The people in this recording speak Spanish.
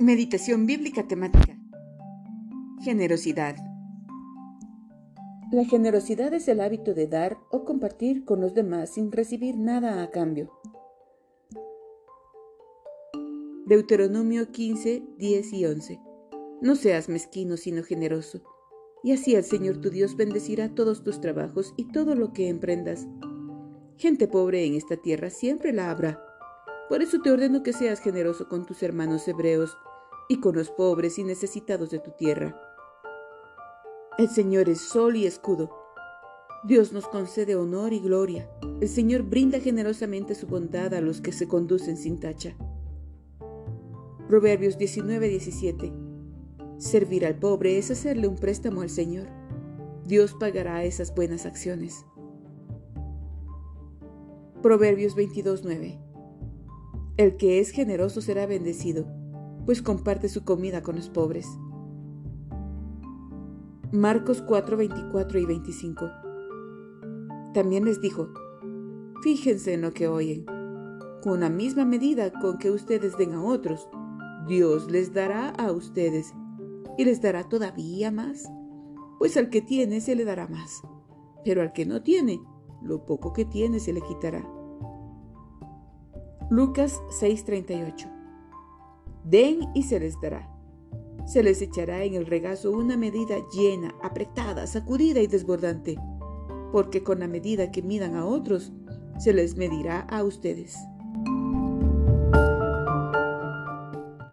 Meditación bíblica temática. Generosidad. La generosidad es el hábito de dar o compartir con los demás sin recibir nada a cambio. Deuteronomio 15, 10 y 11. No seas mezquino sino generoso, y así el Señor tu Dios bendecirá todos tus trabajos y todo lo que emprendas. Gente pobre en esta tierra siempre la habrá. Por eso te ordeno que seas generoso con tus hermanos hebreos y con los pobres y necesitados de tu tierra. El Señor es sol y escudo. Dios nos concede honor y gloria. El Señor brinda generosamente su bondad a los que se conducen sin tacha. Proverbios 19:17. Servir al pobre es hacerle un préstamo al Señor. Dios pagará esas buenas acciones. Proverbios 22:9. El que es generoso será bendecido pues comparte su comida con los pobres. Marcos 4, 24 y 25. También les dijo, fíjense en lo que oyen. Con la misma medida con que ustedes den a otros, Dios les dará a ustedes y les dará todavía más, pues al que tiene se le dará más, pero al que no tiene, lo poco que tiene se le quitará. Lucas 6:38 Den y se les dará. Se les echará en el regazo una medida llena, apretada, sacudida y desbordante, porque con la medida que midan a otros, se les medirá a ustedes.